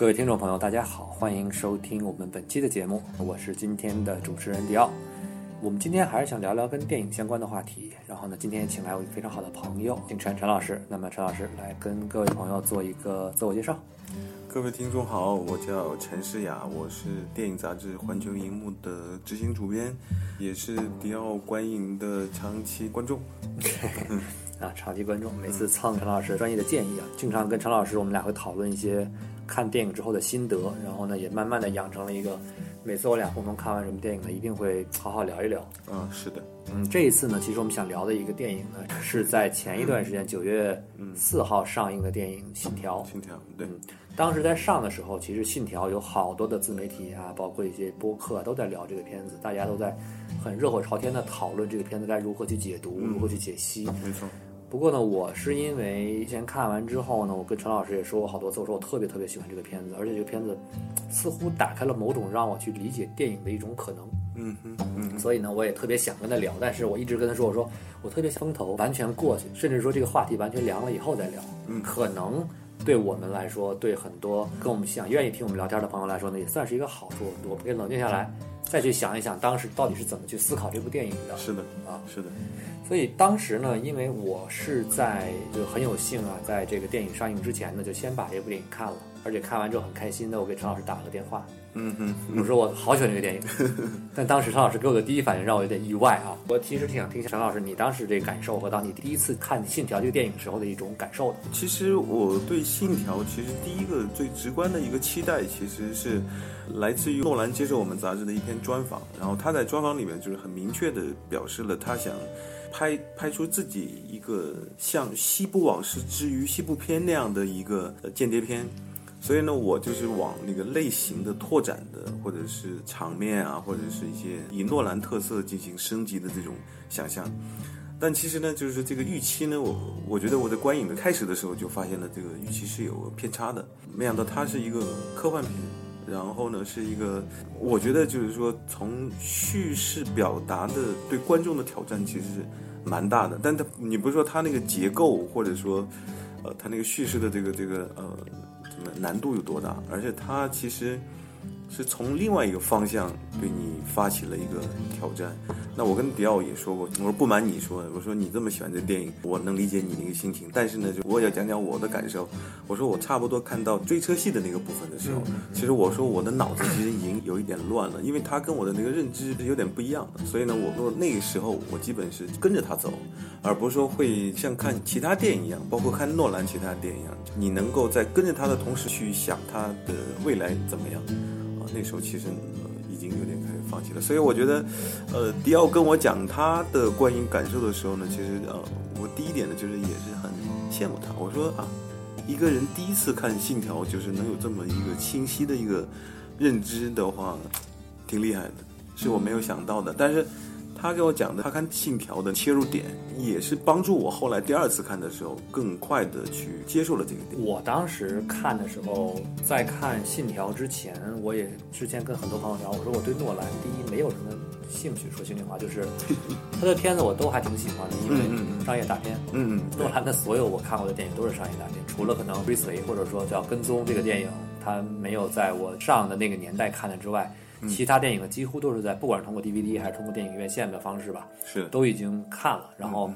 各位听众朋友，大家好，欢迎收听我们本期的节目，我是今天的主持人迪奥。我们今天还是想聊聊跟电影相关的话题，然后呢，今天请来我一个非常好的朋友金晨陈老师。那么陈老师来跟各位朋友做一个自我介绍。各位听众好，我叫陈诗雅，我是电影杂志《环球荧幕》的执行主编，也是迪奥观影的长期观众。啊，长期观众，每次蹭陈老师专业的建议啊，经常跟陈老师我们俩会讨论一些看电影之后的心得，然后呢，也慢慢的养成了一个，每次我俩共同看完什么电影呢，一定会好好聊一聊。嗯，是的，嗯，这一次呢，其实我们想聊的一个电影呢，是在前一段时间九月四号上映的电影《信条》。信条，对。当时在上的时候，其实《信条》有好多的自媒体啊，包括一些播客啊，都在聊这个片子，大家都在很热火朝天的讨论这个片子该如何去解读，如何去解析。没错。不过呢，我是因为之前看完之后呢，我跟陈老师也说过好多次，我说我特别特别喜欢这个片子，而且这个片子似乎打开了某种让我去理解电影的一种可能。嗯嗯嗯。所以呢，我也特别想跟他聊，但是我一直跟他说，我说我特别风头完全过去，甚至说这个话题完全凉了以后再聊。嗯。可能对我们来说，对很多跟我们想愿意听我们聊天的朋友来说呢，也算是一个好处。我们可以冷静下来，再去想一想当时到底是怎么去思考这部电影的。是的啊，是的。所以当时呢，因为我是在就很有幸啊，在这个电影上映之前呢，就先把这部电影看了，而且看完之后很开心的，我给陈老师打了个电话。嗯哼，我说我好喜欢这个电影，但当时陈老师给我的第一反应让我有点意外啊。我其实挺想听一下陈老师你当时这个感受和当你第一次看《信条》这个电影时候的一种感受的。其实我对《信条》其实第一个最直观的一个期待，其实是来自于诺兰接受我们杂志的一篇专访，然后他在专访里面就是很明确的表示了他想。拍拍出自己一个像《西部往事之于西部片》那样的一个间谍片，所以呢，我就是往那个类型的拓展的，或者是场面啊，或者是一些以诺兰特色进行升级的这种想象。但其实呢，就是这个预期呢，我我觉得我在观影的开始的时候就发现了这个预期是有偏差的，没想到它是一个科幻片，然后呢是一个，我觉得就是说从叙事表达的对观众的挑战其实是。蛮大的，但他你不是说他那个结构，或者说，呃，他那个叙事的这个这个呃，怎么难度有多大？而且他其实。是从另外一个方向对你发起了一个挑战。那我跟迪奥也说过，我说不瞒你说，我说你这么喜欢这电影，我能理解你那个心情。但是呢，就我也要讲讲我的感受。我说我差不多看到追车戏的那个部分的时候，其实我说我的脑子其实已经有一点乱了，因为他跟我的那个认知是有点不一样的。所以呢，我说那个时候我基本是跟着他走，而不是说会像看其他电影一样，包括看诺兰其他电影一样，你能够在跟着他的同时去想他的未来怎么样。那时候其实已经有点开始放弃了，所以我觉得，呃，迪奥跟我讲他的观影感受的时候呢，其实呃，我第一点呢就是也是很羡慕他。我说啊，一个人第一次看《信条》就是能有这么一个清晰的一个认知的话，挺厉害的，是我没有想到的。但是。他给我讲的，他看《信条》的切入点，也是帮助我后来第二次看的时候，更快的去接受了这个点。我当时看的时候，在看《信条》之前，我也之前跟很多朋友聊，我说我对诺兰第一没有什么兴趣，说心里话，就是 他的片子我都还挺喜欢的，因为商业大片。嗯嗯。诺兰的所有我看过的电影都是商业大片，除了可能追随或者说叫跟踪这个电影，他没有在我上的那个年代看的之外。其他电影呢，几乎都是在不管是通过 DVD 还是通过电影院线的方式吧，是。都已经看了。然后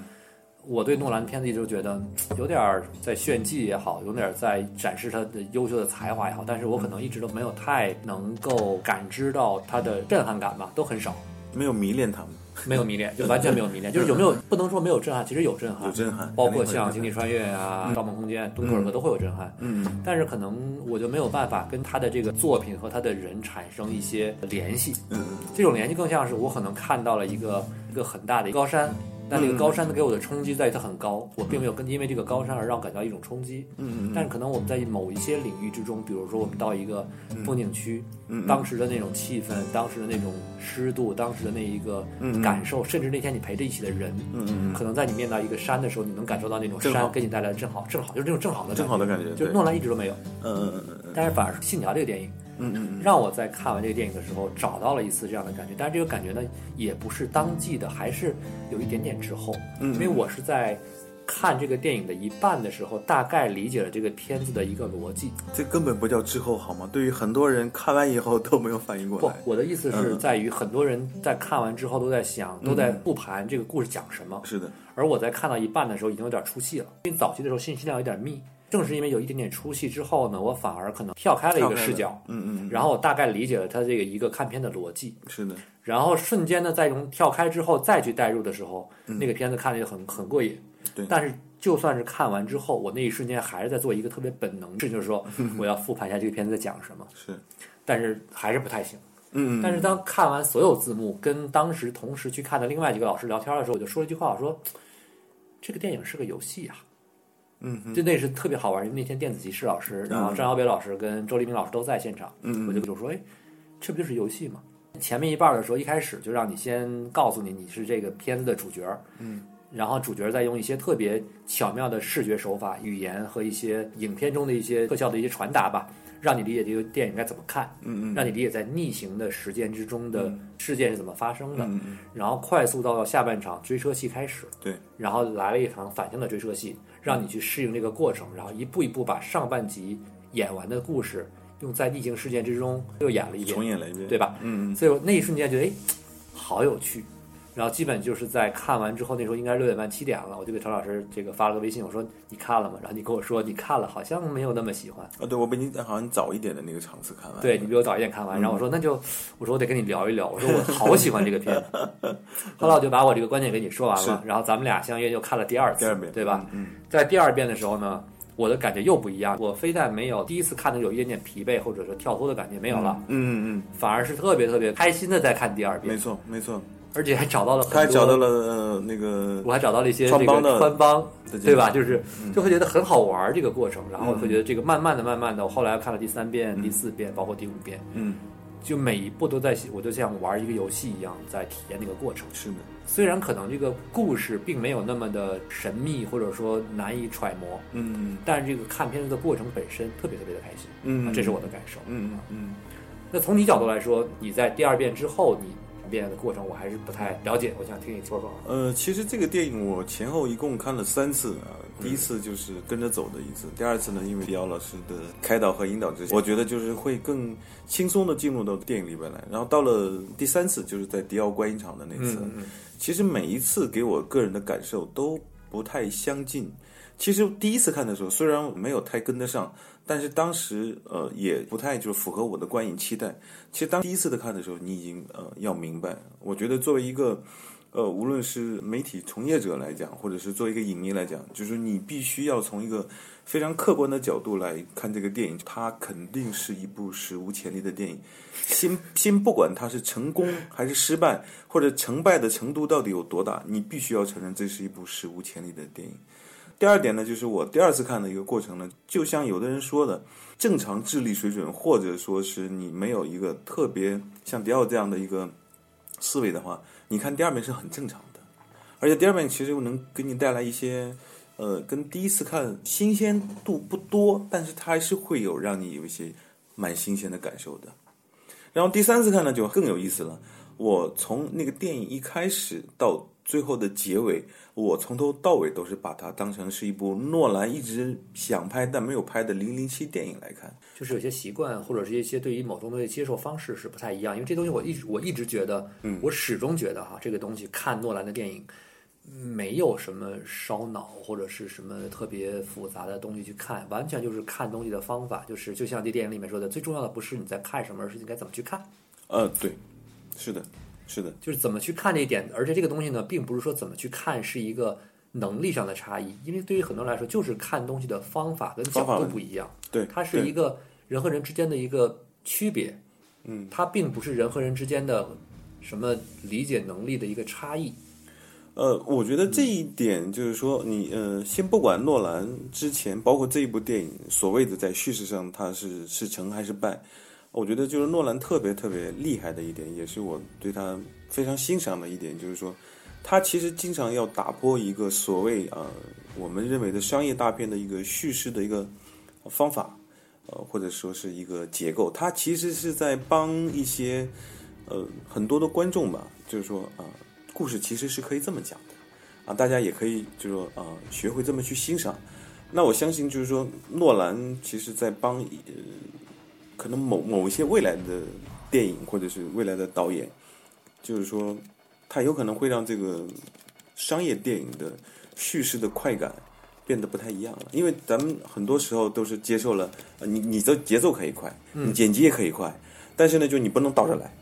我对诺兰片子一直觉得有点在炫技也好，有点在展示他的优秀的才华也好，但是我可能一直都没有太能够感知到他的震撼感吧，都很少，没有迷恋他们。没有迷恋，就完全没有迷恋。就是有没有不能说没有震撼，其实有震撼，有震撼，包括像《星际穿越》啊，《盗梦空间》《敦刻尔克》都会有震撼。嗯，但是可能我就没有办法跟他的这个作品和他的人产生一些联系。嗯，这种联系更像是我可能看到了一个一个很大的高山。但那个高山的给我的冲击在于它很高，我并没有跟因为这个高山而让我感到一种冲击。嗯嗯。但是可能我们在某一些领域之中，比如说我们到一个风景区，嗯，当时的那种气氛，当时的那种湿度，当时的那一个感受，甚至那天你陪着一起的人，嗯嗯，可能在你面到一个山的时候，你能感受到那种山给你带来的正好，正好就是那种正好的正好的感觉，就是诺兰一直都没有。嗯嗯嗯嗯。但是反而是《信条》这个电影。嗯嗯，让我在看完这个电影的时候找到了一次这样的感觉，但是这个感觉呢，也不是当季的，还是有一点点滞后。嗯，因为我是在看这个电影的一半的时候，大概理解了这个片子的一个逻辑。这根本不叫滞后，好吗？对于很多人看完以后都没有反应过来。不，我的意思是在于很多人在看完之后都在想，都在复盘这个故事讲什么。是的。而我在看到一半的时候已经有点出戏了，因为早期的时候信息量有点密。正是因为有一点点出戏之后呢，我反而可能跳开了一个视角，嗯嗯，然后我大概理解了他这个一个看片的逻辑，是的，然后瞬间呢，再用跳开之后再去代入的时候，那个片子看着就很很过瘾，对。但是就算是看完之后，我那一瞬间还是在做一个特别本能事，就是说 我要复盘一下这个片子在讲什么，是，但是还是不太行，嗯。但是当看完所有字幕，跟当时同时去看的另外几个老师聊天的时候，我就说了一句话，我说这个电影是个游戏啊。嗯，就那是特别好玩，因为那天电子集市老师，然后张小北老师跟周黎明老师都在现场，嗯，我就就说，哎，这不就是游戏吗？前面一半的时候，一开始就让你先告诉你你是这个片子的主角，嗯，然后主角再用一些特别巧妙的视觉手法、语言和一些影片中的一些特效的一些传达吧。让你理解这个电影该怎么看，嗯嗯，让你理解在逆行的时间之中的事件是怎么发生的，嗯嗯，然后快速到下半场追车戏开始，对，然后来了一场反向的追车戏，让你去适应这个过程，然后一步一步把上半集演完的故事用在逆行事件之中又演了一遍，重演了一遍，对吧？嗯嗯，所以那一瞬间觉得哎，好有趣。然后基本就是在看完之后，那时候应该是六点半七点了，我就给陈老师这个发了个微信，我说你看了吗？然后你跟我说你看了，好像没有那么喜欢。啊，对我比你好像早一点的那个场次看完。对你比我早一点看完，然后我说那就我说我得跟你聊一聊，我说我好喜欢这个片子。后来我就把我这个观点给你说完了，然后咱们俩相约又看了第二次，第二遍对吧？嗯，在第二遍的时候呢，我的感觉又不一样，我非但没有第一次看的有一点点疲惫或者说跳脱的感觉没有了，嗯嗯嗯，反而是特别特别开心的在看第二遍。没错没错。而且还找到了，他还找到了呃那个，我还找到了一些这个穿帮，对吧？就是就会觉得很好玩这个过程，然后会觉得这个慢慢的、慢慢的，我后来看了第三遍、第四遍，包括第五遍，嗯，就每一步都在，我就像玩一个游戏一样在体验那个过程。是的，虽然可能这个故事并没有那么的神秘，或者说难以揣摩，嗯，但是这个看片子的过程本身特别特别的开心，嗯，这是我的感受，嗯嗯。那从你角度来说，你在第二遍之后，你。变的过程我还是不太了解，我想听你说说。呃，其实这个电影我前后一共看了三次啊，第一次就是跟着走的一次，第二次呢，因为迪奥老师的开导和引导之下，我觉得就是会更轻松的进入到电影里边来。然后到了第三次，就是在迪奥观影场的那次，其实每一次给我个人的感受都不太相近。其实第一次看的时候，虽然没有太跟得上。但是当时呃也不太就是符合我的观影期待。其实当第一次的看的时候，你已经呃要明白，我觉得作为一个呃无论是媒体从业者来讲，或者是作为一个影迷来讲，就是你必须要从一个非常客观的角度来看这个电影，它肯定是一部史无前例的电影。先先不管它是成功还是失败，或者成败的程度到底有多大，你必须要承认这是一部史无前例的电影。第二点呢，就是我第二次看的一个过程呢，就像有的人说的，正常智力水准，或者说是你没有一个特别像迪奥这样的一个思维的话，你看第二遍是很正常的。而且第二遍其实又能给你带来一些，呃，跟第一次看新鲜度不多，但是它还是会有让你有一些蛮新鲜的感受的。然后第三次看呢，就更有意思了。我从那个电影一开始到最后的结尾，我从头到尾都是把它当成是一部诺兰一直想拍但没有拍的零零七电影来看。就是有些习惯或者是一些对于某种东西接受方式是不太一样，因为这东西我一直我一直觉得，嗯，我始终觉得哈，这个东西看诺兰的电影没有什么烧脑或者是什么特别复杂的东西去看，完全就是看东西的方法，就是就像这电影里面说的，最重要的不是你在看什么，而是你该怎么去看。呃，对，是的。是的，就是怎么去看这一点，而且这个东西呢，并不是说怎么去看是一个能力上的差异，因为对于很多人来说，就是看东西的方法跟角度不一样，对，它是一个人和人之间的一个区别，嗯，它并不是人和人之间的什么理解能力的一个差异。呃，我觉得这一点就是说，你呃，先不管诺兰之前，包括这一部电影，所谓的在叙事上它是是成还是败，我觉得就是诺兰特别特别厉害的一点，也是我对他非常欣赏的一点，就是说，他其实经常要打破一个所谓呃我们认为的商业大片的一个叙事的一个方法，呃，或者说是一个结构，他其实是在帮一些呃很多的观众吧，就是说啊。故事其实是可以这么讲的，啊，大家也可以就是说啊，学会这么去欣赏。那我相信就是说，诺兰其实在帮呃，可能某某一些未来的电影或者是未来的导演，就是说，他有可能会让这个商业电影的叙事的快感变得不太一样了。因为咱们很多时候都是接受了，呃，你你的节奏可以快，你剪辑也可以快，但是呢，就你不能倒着来，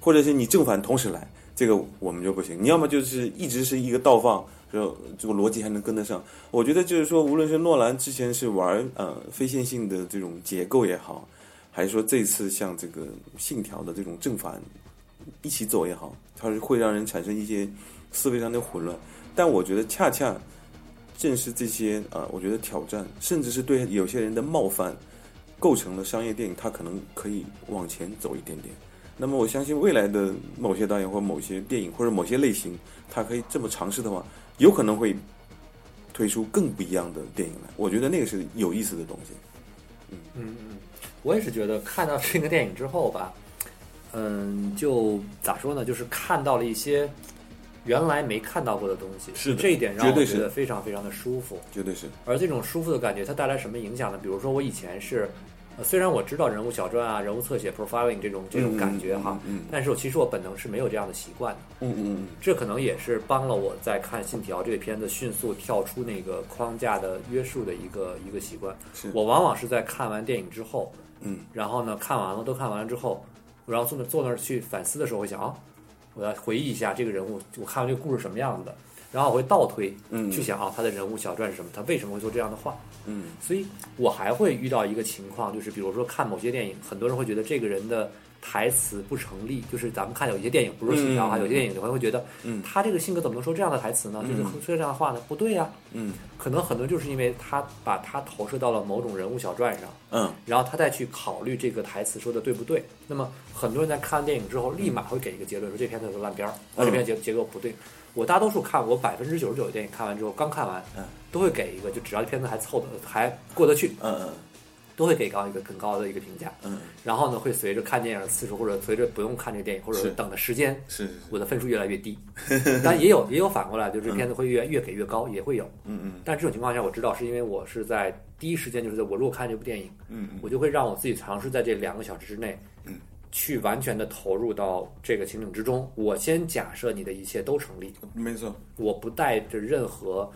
或者是你正反同时来。这个我们就不行，你要么就是一直是一个倒放，就这个逻辑还能跟得上。我觉得就是说，无论是诺兰之前是玩呃非线性的这种结构也好，还是说这次像这个信条的这种正反一起走也好，它是会让人产生一些思维上的混乱。但我觉得恰恰正是这些啊，我觉得挑战，甚至是对有些人的冒犯，构成了商业电影它可能可以往前走一点点。那么我相信未来的某些导演或某些电影或者某些类型，他可以这么尝试的话，有可能会推出更不一样的电影来。我觉得那个是有意思的东西。嗯嗯嗯，我也是觉得看到这个电影之后吧，嗯，就咋说呢，就是看到了一些原来没看到过的东西。是这一点让我觉得非常非常的舒服。绝对是。而这种舒服的感觉，它带来什么影响呢？比如说我以前是。呃，虽然我知道人物小传啊、人物侧写 （profiling） 这种这种感觉哈，嗯但是我其实我本能是没有这样的习惯的。嗯嗯嗯这可能也是帮了我在看《信条》这个片子迅速跳出那个框架的约束的一个一个习惯。是我往往是在看完电影之后，嗯，然后呢看完了都看完了之后，然后坐那坐那儿去反思的时候，会想啊，我要回忆一下这个人物，我看完这个故事什么样子的，然后我会倒推，嗯去想啊他的人物小传是什么，他为什么会说这样的话。嗯所以我还会遇到一个情况，就是比如说看某些电影，很多人会觉得这个人的台词不成立。就是咱们看有一些电影，不是信条哈，嗯有些电影你会会觉得，嗯他这个性格怎么能说这样的台词呢？就是说这样的话呢？不对呀、嗯可能很多就是因为他把他投射到了某种人物小传上，嗯然后他再去考虑这个台词说的对不对。那么很多人在看完电影之后，立马会给一个结论，说这片子是烂片儿，啊这片结结构不对。我大多数看我百分之九十九的电影看完之后，刚看完嗯，都会给一个，就只要这片子还凑合还过得去，嗯嗯。都会给高一个更高的一个评价。嗯，然后呢，会随着看电影的次数，或者随着不用看这个电影，或者等的时间，是我的分数越来越低。但也有也有反过来，就是这片子会越越给越高，也会有。嗯嗯但这种情况下，我知道是因为我是在第一时间，就是在我如果看这部电影，嗯我就会让我自己尝试在这两个小时之内，嗯，去完全的投入到这个情景之中。我先假设你的一切都成立，嗯，没错，我不带着任何。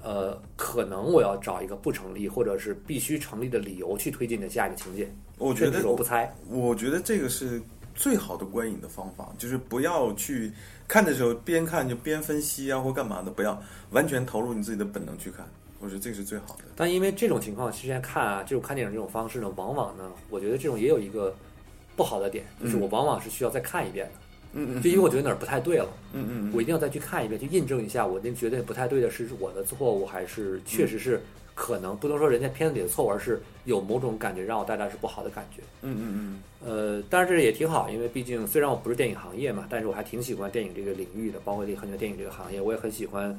呃，可能我要找一个不成立，或者是必须成立的理由去推进的下一个情节，我觉得我不猜。我觉得这个是最好的观影的方法，就是不要去看的时候边看就边分析啊或干嘛的，不要完全投入你自己的本能去看，我觉得这个是最好的。但因为这种情况，之前看啊，这种看电影这种方式呢，往往呢，我觉得这种也有一个不好的点，就是我往往是需要再看一遍的，嗯嗯就因为我觉得哪儿不太对了，嗯嗯我一定要再去看一遍，去印证一下我那觉得不太对的是我的错误，还是确实是可能不能说人家片子里的错误，而是有某种感觉让我带来是不好的感觉。嗯嗯嗯。呃，当然这也挺好，因为毕竟虽然我不是电影行业嘛，但是我还挺喜欢电影这个领域的，包括这个很多电影这个行业，我也很喜欢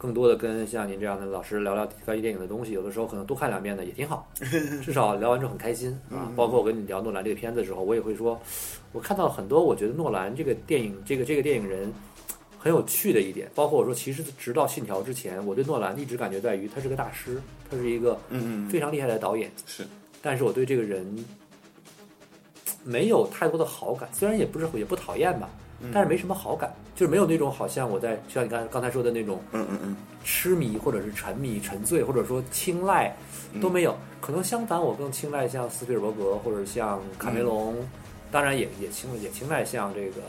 更多的跟像您这样的老师聊聊关于电影的东西，有的时候可能多看两遍呢也挺好，至少聊完之后很开心啊。包括我跟你聊诺兰这个片子的时候，我也会说，我看到很多我觉得诺兰这个电影这个这个电影人很有趣的一点，包括我说其实直到《信条》之前，我对诺兰一直感觉在于他是个大师，他是一个嗯嗯，非常厉害的导演。是，但是我对这个人没有太多的好感，虽然也不是也不讨厌吧，但是没什么好感，就是没有那种好像我在像你刚刚才说的那种嗯嗯嗯。痴迷或者是沉迷、沉醉，或者说青睐都没有。可能相反，我更青睐像斯皮尔伯格或者像卡梅隆，当然也也青也青睐像这个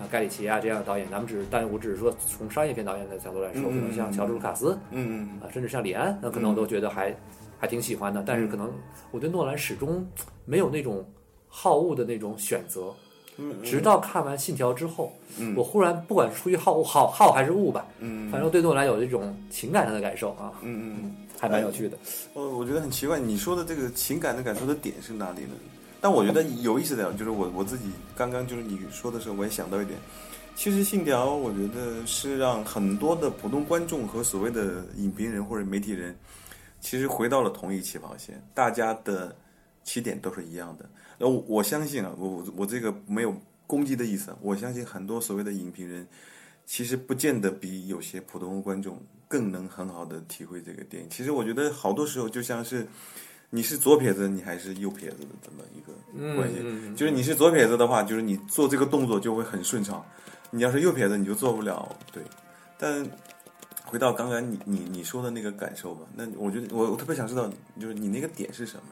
啊盖里奇啊这样的导演，咱们只是，但我只是说从商业片导演的角度来说，可能像乔治卢卡斯嗯嗯啊，甚至像李安，那可能我都觉得还还挺喜欢的。但是可能我对诺兰始终没有那种好恶的那种选择，嗯直到看完《信条》之后，嗯我忽然不管出于好恶好好还是恶吧，嗯反正对诺兰有一种情感上的感受啊，嗯嗯。还蛮有趣的。呃，我觉得很奇怪，你说的这个情感的感受的点是哪里呢？但我觉得有意思的，就是我我自己刚刚就是你说的时候，我也想到一点，其实《信条》我觉得是让很多的普通观众和所谓的影评人或者媒体人，其实回到了同一起跑线，大家的起点都是一样的。呃，我我相信啊，我我我这个没有攻击的意思，我相信很多所谓的影评人，其实不见得比有些普通观众更能很好的体会这个电影。其实我觉得好多时候就像是你是左撇子，你还是右撇子的这么一个关系。嗯就是你是左撇子的话，就是你做这个动作就会很顺畅；你要是右撇子，你就做不了。对，但回到刚刚你你你说的那个感受吧，那我觉得我我特别想知道，就是你那个点是什么？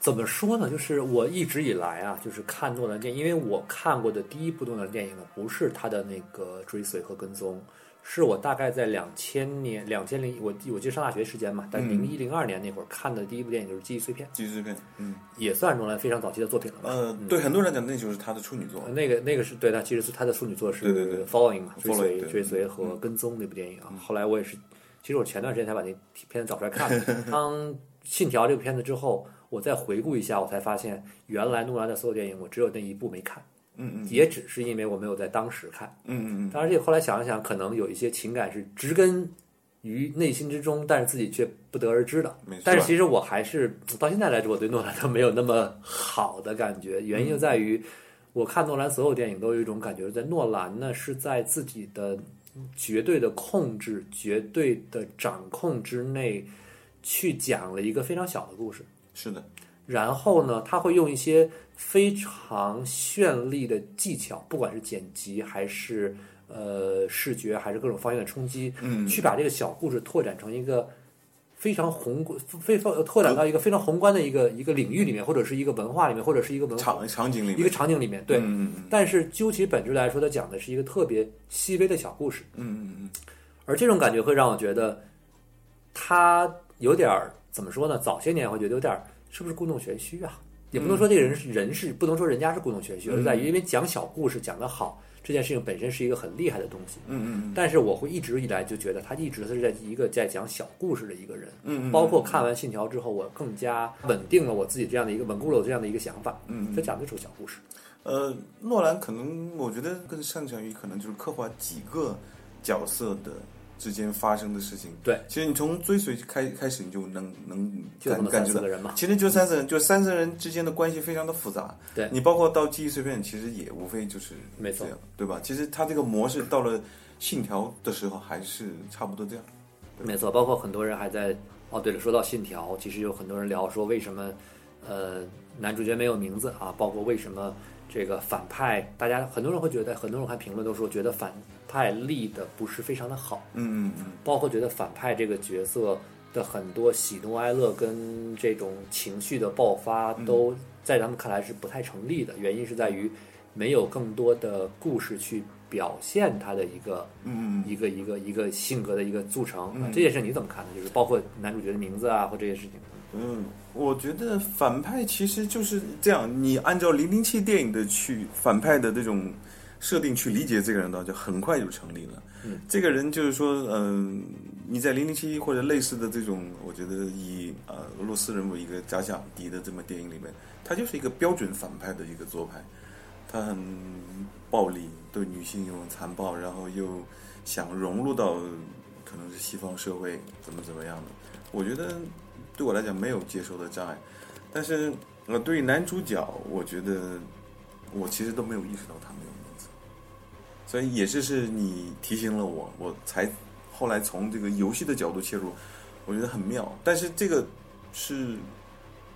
怎么说呢？就是我一直以来啊，就是看诺兰电影，因为我看过的第一部诺兰电影呢，不是他的那个追随和跟踪，是我大概在两千年、两千零我我记得上大学时间嘛，但嗯零一零二年那会儿看的第一部电影就是《记忆碎片记忆碎片，嗯，》，也算是诺兰非常早期的作品了吧。呃，对很多人来讲，那就是他的处女作。那个那个是对他，其实是他的处女作是对对对 Following 嘛，追随追随和跟踪那部电影啊。后来我也是，其实我前段时间才把那片子找出来看的。当《信条》这个片子之后，我再回顾一下，我才发现原来诺兰的所有电影我只有那一部没看，嗯嗯也只是因为我没有在当时看。嗯嗯当然，这个后来想了想，可能有一些情感是植根于内心之中，但是自己却不得而知的。没错但是其实我还是到现在来说，我对诺兰都没有那么好的感觉。原因就在于，我看诺兰所有电影都有一种感觉，在诺兰呢是在自己的绝对的控制、绝对的掌控之内，去讲了一个非常小的故事。是的，然后呢，他会用一些非常绚丽的技巧，不管是剪辑还是呃视觉，还是各种方面的冲击，嗯。去把这个小故事拓展成一个非常宏观、非非拓展到一个非常宏观的一个一个领域里面，或者是一个文化里面，或者是一个文化场场景里面，一个场景里面。对，嗯嗯嗯。但是究其本质来说，它讲的是一个特别细微的小故事。嗯嗯嗯。而这种感觉会让我觉得，他有点儿怎么说呢？早些年会觉得有点儿是不是故弄玄虚啊？也不能说这个人是人是不能说人家是故弄玄虚，而在于因为讲小故事讲得好，这件事情本身是一个很厉害的东西。嗯嗯但是我会一直以来就觉得他一直是在一个在讲小故事的一个人。嗯嗯，包括看完《信条》之后，我更加稳定了我自己这样的一个稳固了我这样的一个想法。嗯他讲的就是小故事。呃，诺兰可能我觉得更擅长于可能就是刻画几个角色的之间发生的事情。对，其实你从追随开开始，你就能能感感觉到。其实就三四人，就三四人之间的关系非常的复杂。对你包括到记忆碎片，其实也无非就是没错这样，对吧？其实它这个模式到了信条的时候，还是差不多这样。没错，包括很多人还在哦，对了，说到信条，其实有很多人聊说为什么呃男主角没有名字啊，包括为什么这个反派，大家很多人会觉得，很多人看评论都说觉得反派立的不是非常的好，嗯嗯嗯，包括觉得反派这个角色的很多喜怒哀乐跟这种情绪的爆发，都在咱们看来是不太成立的。原因是在于没有更多的故事去表现他的一个一个一个一个性格的一个组成。嗯这件事你怎么看呢？就是包括男主角的名字啊，或这些事情。嗯，我觉得反派其实就是这样，你按照零零七电影的去反派的这种设定去理解这个人的话，就很快就成立了。嗯，这个人就是说，嗯、你在零零七或者类似的这种，我觉得以呃俄罗斯人为一个假想敌的这么电影里面，他就是一个标准反派的一个做派，他很暴力，对女性又很残暴，然后又想融入到可能是西方社会，怎么怎么样的。我觉得对我来讲没有接受的障碍，但是呃，对于男主角，我觉得我其实都没有意识到他没有名字，所以也是是你提醒了我，我才后来从这个游戏的角度切入，我觉得很妙。但是这个是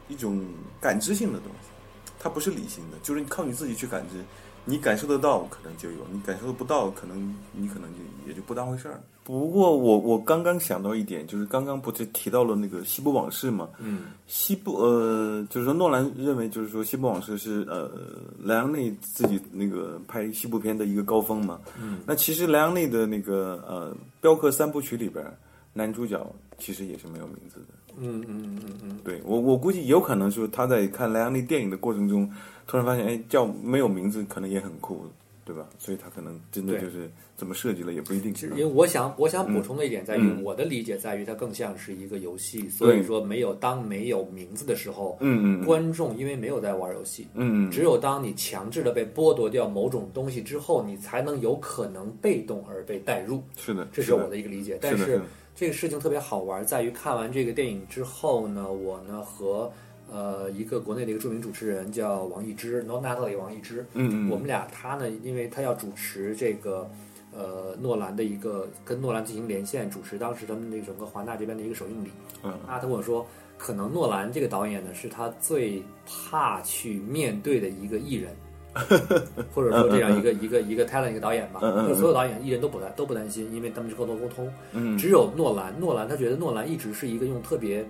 一种感知性的东西，它不是理性的，就是靠你自己去感知。你感受得到，可能就有；你感受不到，可能你可能就也就不当回事儿。不过我我刚刚想到一点，就是刚刚不是提到了那个《西部往事》嘛？嗯，西部呃，就是说诺兰认为，就是说《西部往事》是呃莱昂内自己那个拍西部片的一个高峰嘛。嗯，那其实莱昂内的那个呃镖客三部曲里边，男主角其实也是没有名字的。嗯嗯嗯嗯嗯，对我我估计有可能是他在看莱昂内电影的过程中。突然发现，哎，叫没有名字可能也很酷，对吧？所以他可能真的就是怎么设计了，也不一定。因为我想，我想补充的一点在于，我的理解在于，它更像是一个游戏。所以说，没有当没有名字的时候，嗯嗯，观众因为没有在玩游戏，嗯，只有当你强制的被剥夺掉某种东西之后，你才能有可能被动而被带入。是的，这是我的一个理解。但是这个事情特别好玩，在于看完这个电影之后呢，我呢和。呃，一个国内的一个著名主持人叫王一之，No Natalie 王一之。嗯嗯。我们俩他呢，因为他要主持这个呃诺兰的一个跟诺兰进行连线，主持当时他们那整个华纳这边的一个首映礼。嗯。啊，他跟我说，可能诺兰这个导演呢，是他最怕去面对的一个艺人，或者说这样一个一个一个 talent 一个导演吧。嗯就所有导演艺人都不担都不担心，因为他们是沟通沟通。嗯。只有诺兰，诺兰他觉得诺兰一直是一个用特别。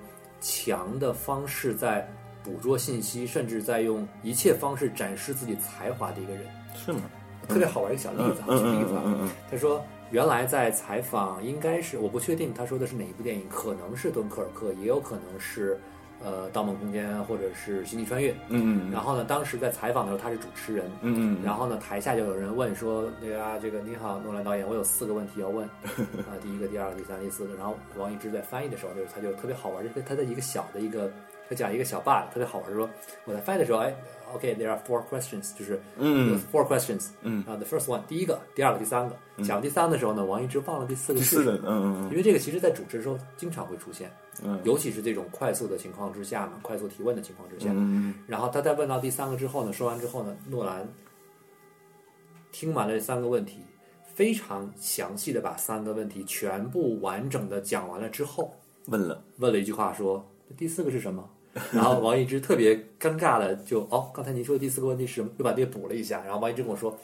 强的方式在捕捉信息，甚至在用一切方式展示自己才华的一个人，是吗？特别好玩一个小例子，举例子啊。他说，原来在采访，应该是我不确定他说的是哪一部电影，可能是《敦刻尔克》，也有可能是。呃，《盗梦空间》或者是《星际穿越》，嗯然后呢，当时在采访的时候，他是主持人，嗯然后呢，台下就有人问说：“那个啊，这个你好，诺兰导演，我有四个问题要问 啊，第一个、第二个、第三、第四个。”然后王一之在翻译的时候，就是他就特别好玩，就是他的一个小的一个，他讲一个小 bug，特别好玩，说我在翻译的时候，哎。OK，there are four questions，就是嗯，four questions，嗯。啊，the first one，第一个，第二个，第三个。讲第三的时候呢，王一之忘了第四个是什么，嗯嗯因为这个其实在主持的时候经常会出现，嗯，尤其是这种快速的情况之下嘛，快速提问的情况之下，嗯然后他在问到第三个之后呢，说完之后呢，诺兰听完了这三个问题，非常详细的把三个问题全部完整的讲完了之后，问了。问了一句话说，第四个是什么？然后王一之特别尴尬的就哦，刚才您说的第四个问题是什么？又把这补了一下。然后王一之跟我说，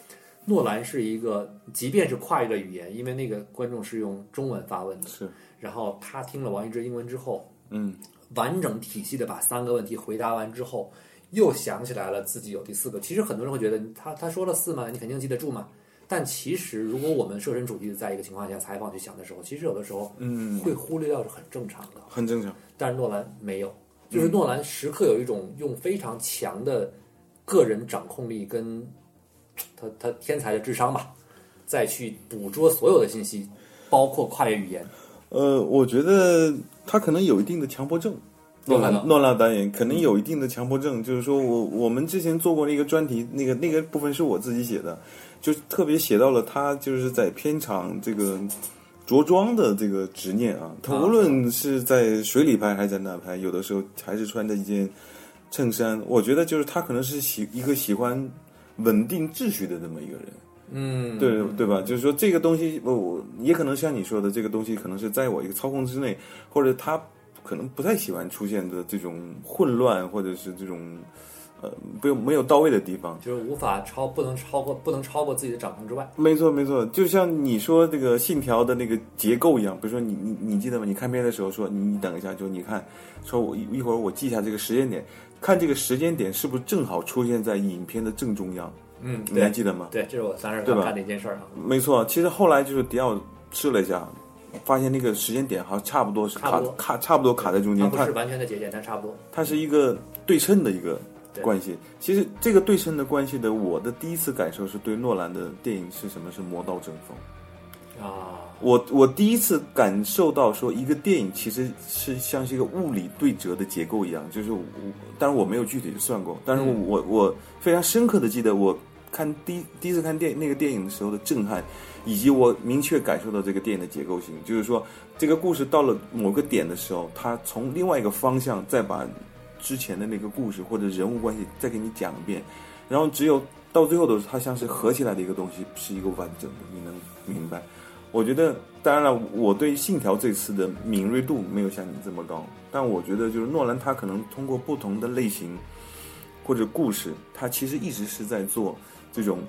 诺兰是一个，即便是跨越了语言，因为那个观众是用中文发问的，是。然后他听了王一之英文之后，嗯，完整体系的把三个问题回答完之后，又想起来了自己有第四个。其实很多人会觉得他他说了四嘛，你肯定记得住嘛。但其实如果我们设身处地的在一个情况下采访去想的时候，其实有的时候嗯会忽略掉是很正常的，很正常。但是诺兰没有。就是诺兰时刻有一种用非常强的个人掌控力跟他他天才的智商吧，再去捕捉所有的信息，包括跨越语言。呃，我觉得他可能有一定的强迫症。诺兰诺兰导演可能有一定的强迫症，就是说我我们之前做过那个专题，那个那个部分是我自己写的，就特别写到了他就是在片场这个。着装的这个执念啊，他无论是在水里拍还是在那拍，有的时候还是穿着一件衬衫。我觉得就是他可能是喜一个喜欢稳定秩序的这么一个人。嗯，对对吧？就是说这个东西，我也可能像你说的，这个东西可能是在我一个操控之内，或者他可能不太喜欢出现的这种混乱，或者是这种。呃，不用没有到位的地方，就是无法超，不能超过，不能超过自己的掌控之外。没错，没错，就像你说这个信条的那个结构一样，比如说你你你记得吗？你看片的时候说，你你等一下，就你看，说我一会儿我记一下这个时间点，看这个时间点是不是正好出现在影片的正中央？嗯，你还记得吗？对，这是我三十岁干的一件事儿啊。没错，其实后来就是迪奥试了一下，发现那个时间点好像差不多是卡卡差不多卡在中间，它不是完全的节点，但差不多。它是一个对称的一个。关系其实这个对称的关系的，我的第一次感受是对诺兰的电影是什么？是魔道争锋啊！我我第一次感受到说一个电影其实是像是一个物理对折的结构一样，就是我，当然我没有具体的算过，但是我我非常深刻的记得我看第第一次看电那个电影的时候的震撼，以及我明确感受到这个电影的结构性，就是说这个故事到了某个点的时候，它从另外一个方向再把。之前的那个故事或者人物关系再给你讲一遍，然后只有到最后的时候，它像是合起来的一个东西，是一个完整的，你能明白？我觉得，当然了，我对《信条》这次的敏锐度没有像你这么高，但我觉得就是诺兰他可能通过不同的类型，或者故事，他其实一直是在做这种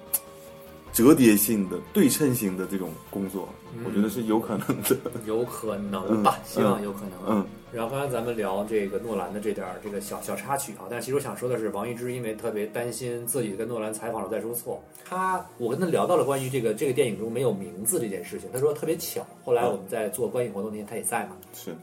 折叠性的、对称性的这种工作，我觉得是有可能的。有可能吧，希望有可能。嗯，然后刚才咱们聊这个诺兰的这点儿这个小小插曲啊，但其实我想说的是，王一之因为特别担心自己跟诺兰采访了再说错，他我跟他聊到了关于这个这个电影中没有名字这件事情，他说特别巧。后来我们在做观影活动那天，他也在嘛，是，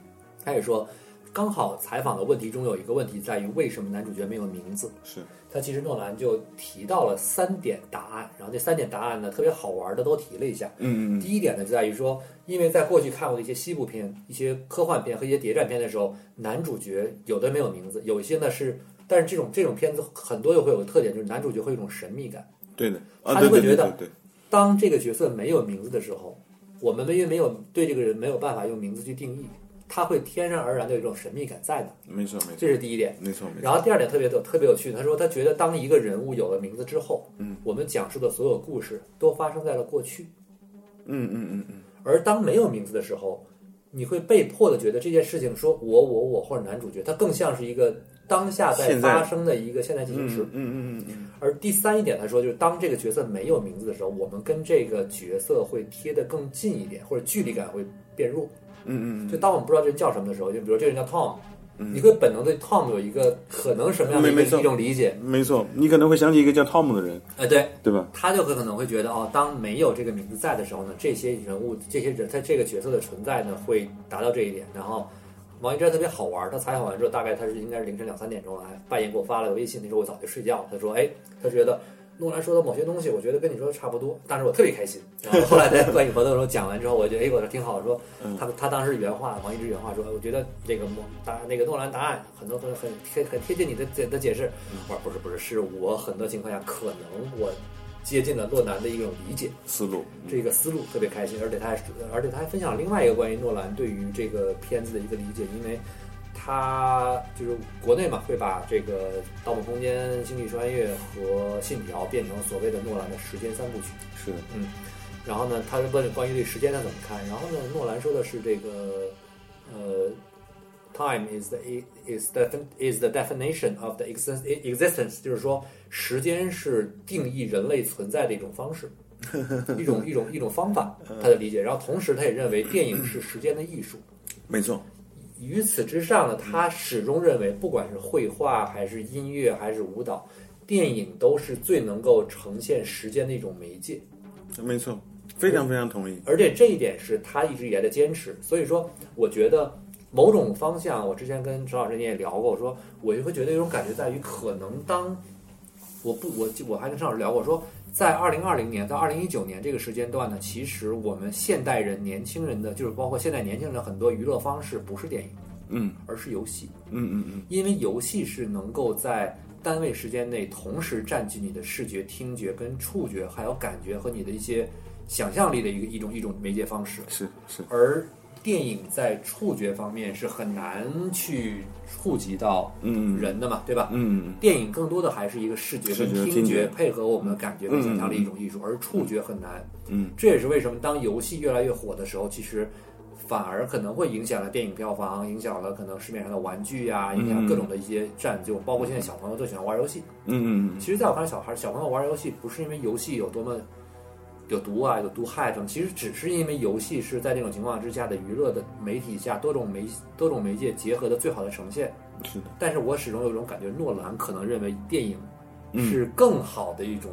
他也说。刚好采访的问题中有一个问题在于为什么男主角没有名字？是他其实诺兰就提到了三点答案，然后这三点答案呢特别好玩的都提了一下。嗯嗯第一点呢就在于说，因为在过去看过的一些西部片、一些科幻片和一些谍战片的时候，男主角有的没有名字，有一些呢是，但是这种这种片子很多又会有个特点，就是男主角会有一种神秘感。对的，啊他就会觉得对对对对当这个角色没有名字的时候，我们因为没有对这个人没有办法用名字去定义，他会天然而然的有一种神秘感在的，没错没错这是第一点。没错没错。然后第二点特别有特别有趣，他说他觉得当一个人物有了名字之后，嗯，我们讲述的所有故事都发生在了过去，嗯嗯嗯嗯，而当没有名字的时候，你会被迫的觉得这件事情说我我我或者男主角，它更像是一个当下在发生的一个现在进行时。嗯嗯嗯嗯而第三一点，他说就是当这个角色没有名字的时候，我们跟这个角色会贴得更近一点，或者距离感会变弱。嗯嗯就当我们不知道这人叫什么的时候，就比如这人叫 Tom，、嗯你会本能对 Tom 有一个可能什么样的一种理解。嗯，没错，你可能会想起一个叫 Tom 的人，哎，对，对吧？他就可能会觉得哦，当没有这个名字在的时候呢，这些人物、这些人他这个角色的存在呢，会达到这一点。然后王一之特别好玩，他采访完之后，大概他是应该是凌晨两三点钟来，半夜给我发了个微信，那时候我早就睡觉，他说，哎，他觉得。诺兰说的某些东西，我觉得跟你说的差不多，但是我特别开心。然后后来在观影活动的时候讲完之后，我觉得哎，我说挺好。说他他当时原话，王一之原话说，我觉得这个诺答那个诺兰答案很多很很很很贴近你的的的解释。我说不是不是，是我很多情况下可能我接近了诺兰的一种理解，思路，这个思路特别开心，而且他还而且他还分享了另外一个关于诺兰对于这个片子的一个理解，因为他就是国内嘛会把这个《盗梦空间》《星际穿越》和《信条》变成所谓的诺兰的时间三部曲。是嗯，然后呢，他是问关于这时间他怎么看，然后呢，诺兰说的是这个呃，time is the is the is the definition of the existence，就是说时间是定义人类存在的一种方式，一种一种一种方法，他的理解。然后同时他也认为电影是时间的艺术。没错，于此之上呢，他始终认为，不管是绘画还是音乐还是舞蹈，电影都是最能够呈现时间的一种媒介。没错，非常非常同意。而且这一点是他一直以来的坚持。所以说，我觉得某种方向，我之前跟陈老师你也聊过，我说我就会觉得有种感觉在于，可能当我不我我还跟陈老师聊过，说在二零二零年到二零一九年这个时间段呢，其实我们现代人、年轻人的，就是包括现在年轻人的很多娱乐方式，不是电影，嗯而是游戏。嗯嗯嗯，因为游戏是能够在单位时间内同时占据你的视觉、听觉跟触觉，还有感觉和你的一些想象力的一个一种一种媒介方式。是是，而电影在触觉方面是很难去触及到嗯。人的嘛，对吧？嗯。电影更多的还是一个视觉跟听觉。配合我们的感觉跟想象力一种艺术，而触觉很难。嗯，这也是为什么当游戏越来越火的时候，其实反而可能会影响了电影票房，影响了可能市面上的玩具啊，影响各种的一些占就，包括现在小朋友都喜欢玩游戏。嗯嗯。其实，在我看来，小孩小朋友玩游戏不是因为游戏有多么有毒啊，有毒害什么，其实只是因为游戏是在这种情况之下的娱乐的媒体下多种媒多种媒介结合的最好的呈现。嗯，是的，但是我始终有一种感觉，诺兰可能认为电影嗯是更好的一种、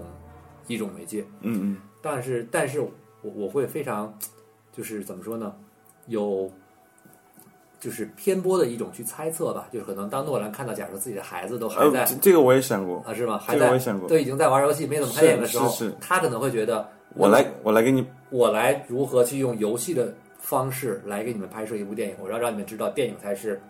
一种媒介。嗯嗯但是，但是我我会非常，就是怎么说呢，有就是偏颇的一种去猜测吧，就是可能当诺兰看到，假如自己的孩子都还在呃，这这个我也想过，啊，是吗？还这个我在也想过都已经在玩游戏，没怎么看电影的时候，是是是他可能会觉得，我来我来给你，我来如何去用游戏的方式来给你们拍摄一部电影，我要让你们知道电影才是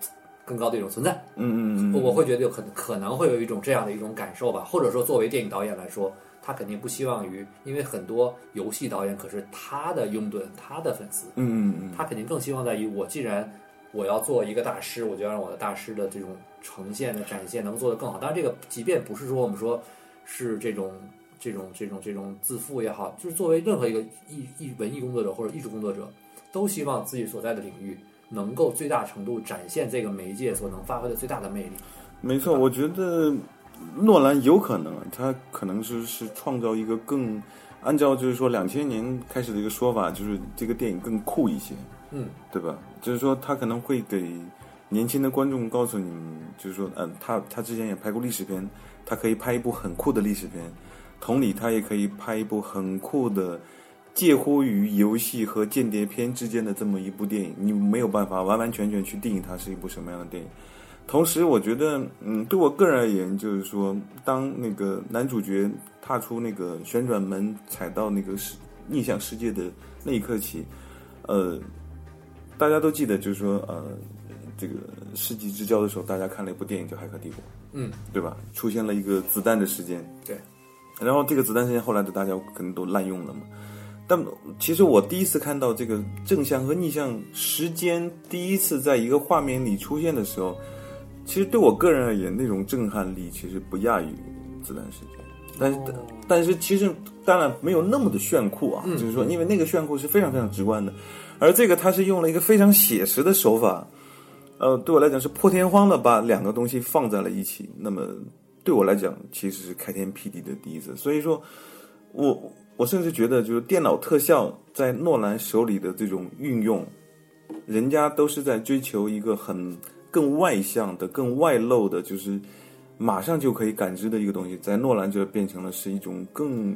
更高的一种存在。嗯嗯嗯，我会觉得有可能可能会有一种这样的一种感受吧，或者说作为电影导演来说，他肯定不希望于，因为很多游戏导演可是他的拥趸，他的粉丝，嗯嗯嗯，他肯定更希望在于我既然我要做一个大师，我就要让我的大师的这种呈现的展现能做得更好。当然，这个即便不是说我们说是这种这种这种这种自负也好，就是作为任何一个艺艺文艺工作者或者艺术工作者，都希望自己所在的领域能够最大程度展现这个媒介所能发挥的最大的魅力。没错，我觉得诺兰有可能啊，他可能是是创造一个更按照就是说两千年开始的一个说法，就是这个电影更酷一些，嗯，对吧？就是说他可能会给年轻的观众告诉你们，就是说，嗯，他他之前也拍过历史片，他可以拍一部很酷的历史片，同理，他也可以拍一部很酷的。介乎于游戏和间谍片之间的这么一部电影，你没有办法完完全全去定义它是一部什么样的电影。同时，我觉得，嗯，对我个人而言，就是说，当那个男主角踏出那个旋转门，踩到那个世逆向世界的那一刻起，呃，大家都记得，就是说，呃，这个世纪之交的时候，大家看了一部电影叫《骇客帝国》，嗯，对吧？出现了一个子弹的时间，对，然后这个子弹时间后来的大家可能都滥用了嘛。但其实我第一次看到这个正向和逆向时间第一次在一个画面里出现的时候，其实对我个人而言，那种震撼力其实不亚于子弹时间。但是，但是其实当然没有那么的炫酷啊，就是说，因为那个炫酷是非常非常直观的，而这个它是用了一个非常写实的手法，呃，对我来讲是破天荒的把两个东西放在了一起。那么对我来讲，其实是开天辟地的第一次。所以说，我。我甚至觉得，就是电脑特效在诺兰手里的这种运用，人家都是在追求一个很更外向的、更外露的，就是马上就可以感知的一个东西，在诺兰就变成了是一种更，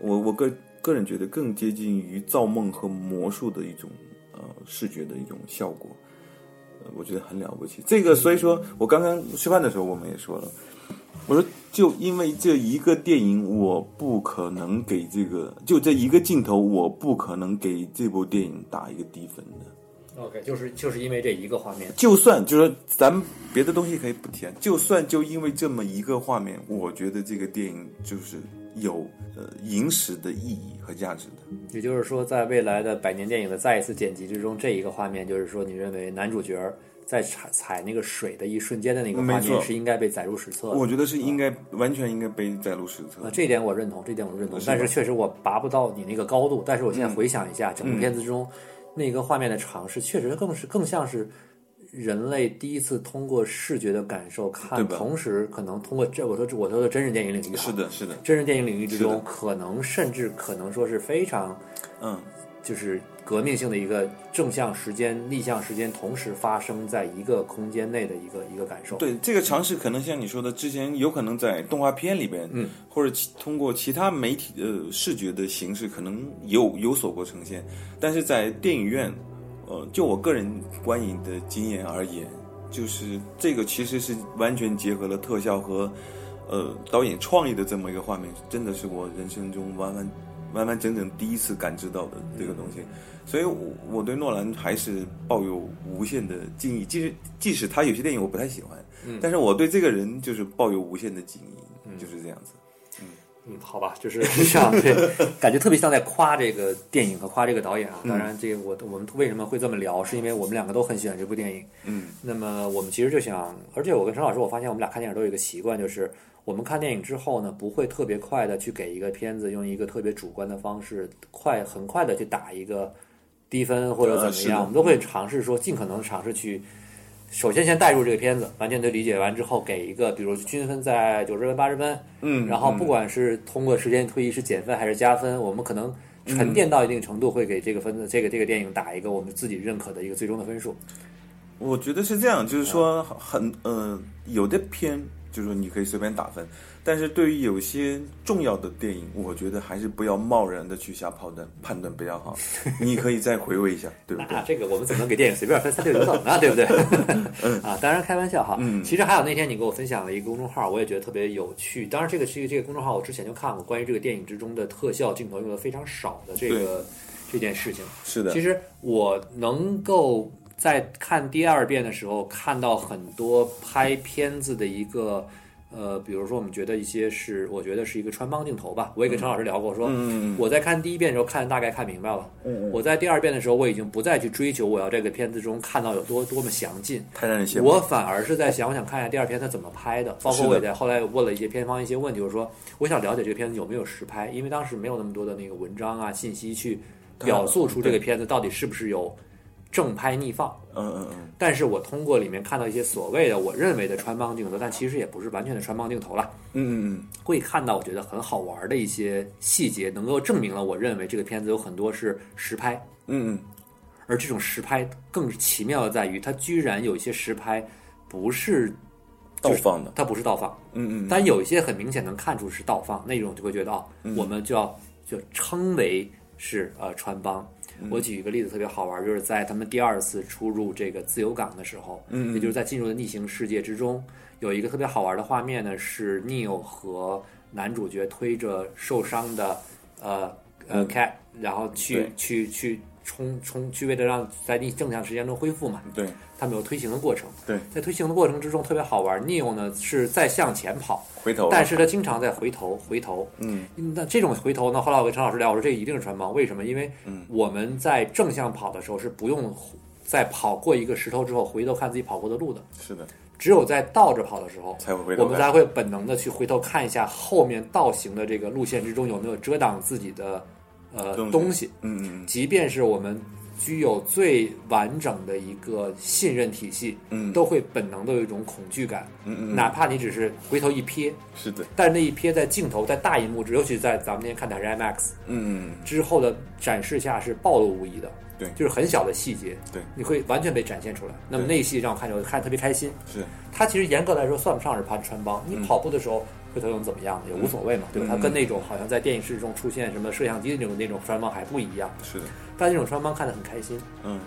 我我个个人觉得更接近于造梦和魔术的一种呃视觉的一种效果，我觉得很了不起。这个，所以说我刚刚吃饭的时候我们也说了。我说，就因为这一个电影，我不可能给这个就这一个镜头，我不可能给这部电影打一个低分的。OK，就是就是因为这一个画面，就算就是咱们别的东西可以不填，就算就因为这么一个画面，我觉得这个电影就是有呃影史的意义和价值的。也就是说，在未来的百年电影的再一次剪辑之中，这一个画面，就是说，你认为男主角。在踩踩那个水的一瞬间的那个画面是应该被载入史册。我觉得是应该完全应该被载入史册。啊，这一点我认同，这一点我认同。但是确实我拔不到你那个高度。但是我现在回想一下，整部片子之中那个画面的尝试，确实更是更像是人类第一次通过视觉的感受看，同时可能通过这我说我说的真人电影领域，是的，是的，真人电影领域之中，可能甚至可能说是非常嗯。就是革命性的一个正向时间、逆向时间同时发生在一个空间内的一个一个感受。对这个尝试，可能像你说的，之前有可能在动画片里边，嗯，或者通过其他媒体的视觉的形式，可能有有所过呈现。但是在电影院，呃，就我个人观影的经验而言，就是这个其实是完全结合了特效和呃导演创意的这么一个画面，真的是我人生中完完。完完整整第一次感知到的这个东西，所以，我我对诺兰还是抱有无限的敬意。即使即使他有些电影我不太喜欢，嗯，但是我对这个人就是抱有无限的敬意，就是这样子。嗯嗯，好吧，就是像对，感觉特别像在夸这个电影和夸这个导演啊。当然，这个我我们为什么会这么聊，是因为我们两个都很喜欢这部电影。嗯，那么我们其实就想，而且我跟陈老师，我发现我们俩看电影都有一个习惯，就是。我们看电影之后呢，不会特别快的去给一个片子用一个特别主观的方式，快很快的去打一个低分或者怎么样，我们都会尝试说尽可能尝试去，首先先带入这个片子，完全的理解完之后，给一个比如均分在九十分八十分，嗯，然后不管是通过时间推移是减分还是加分，我们可能沉淀到一定程度，会给这个分子这个这个电影打一个我们自己认可的一个最终的分数。我觉得是这样，就是说很呃有的片。就是说，你可以随便打分，但是对于有些重要的电影，我觉得还是不要贸然的去下判断，判断比较好。你可以再回味一下，对不对？啊，这个我们怎么能给电影随便分三六九等呢？对不对？啊，当然开玩笑哈。嗯。其实还有那天你给我分享了一个公众号，我也觉得特别有趣。当然，这个是一个这个公众号，我之前就看过关于这个电影之中的特效镜头用的非常少的这个这件事情。是的。其实我能够。在看第二遍的时候，看到很多拍片子的一个，呃，比如说我们觉得一些是，我觉得是一个穿帮镜头吧。我也跟陈老师聊过，说我在看第一遍的时候看大概看明白了。我在第二遍的时候，我已经不再去追求我要这个片子中看到有多多么详尽。太让人羡慕。我反而是在想，我想看一下第二篇他怎么拍的。包括我也在后来问了一些片方一些问题，就是说我想了解这个片子有没有实拍，因为当时没有那么多的那个文章啊信息去表述出这个片子到底是不是有。正拍逆放。嗯嗯嗯，但是我通过里面看到一些所谓的我认为的穿帮镜头，但其实也不是完全的穿帮镜头了，嗯嗯嗯。会看到我觉得很好玩的一些细节，能够证明了我认为这个片子有很多是实拍。嗯嗯。而这种实拍更奇妙的在于，它居然有一些实拍不是倒放的，它不是倒放，嗯嗯但有一些很明显能看出是倒放，那种就会觉得哦，我们就要就称为是呃穿帮。我举一个例子特别好玩，就是在他们第二次出入这个自由港的时候，嗯也就是在进入的逆行世界之中，有一个特别好玩的画面呢，是 Neo 和男主角推着受伤的呃呃 Cat，然后去对。去去冲冲去为了让在你正向时间中恢复嘛，对他们有推行的过程。对，在推行的过程之中特别好玩，Neo 呢是在向前跑，回头，但是他经常在回头回头。嗯那这种回头呢，后来我跟陈老师聊，我说这一定是穿帮，为什么？因为嗯我们在正向跑的时候是不用在跑过一个石头之后回头看自己跑过的路的，是的，只有在倒着跑的时候，才会回头我们才会本能的去回头看一下后面倒行的这个路线之中有没有遮挡自己的呃东西。嗯嗯即便是我们具有最完整的一个信任体系，嗯。都会本能的有一种恐惧感，嗯嗯，哪怕你只是回头一瞥，是的，但是那一瞥在镜头在大荧幕，尤其在咱们今天看的还是 IMAX 嗯嗯之后的展示下是暴露无遗的，对。就是很小的细节，对，你会完全被展现出来。那么那一戏让我看着我看特别开心。是，它其实严格来说算不上是攀穿帮，你跑步的时候回头又怎么样也无所谓嘛，对吧？嗯它跟那种好像在电影世中出现什么摄像机的那种那种穿帮还不一样，是的，但这种穿帮看得很开心。嗯。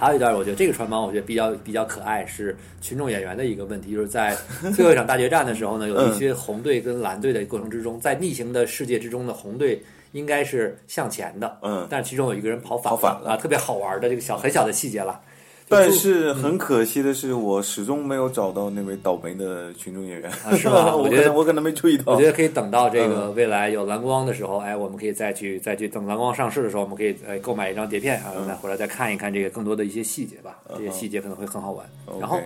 还有一段，我觉得这个穿帮，我觉得比较比较可爱，是群众演员的一个问题，就是在最后一场大决战的时候呢，有一些红队跟蓝队的过程之中，在逆行的世界之中呢，红队应该是向前的，嗯，但是其中有一个人跑反跑反了。啊，特别好玩的这个小很小的细节了。但是很可惜的是，我始终没有找到那位倒霉的群众演员，啊是吧 我我觉得我可能没注意到，我觉得可以等到这嗯个未来有蓝光的时候，哎，我们可以再去再去等蓝光上市的时候，我们可以哎购买一张碟片啊，再回来再看一看这个更多的一些细节吧。这些细节可能会很好玩。然后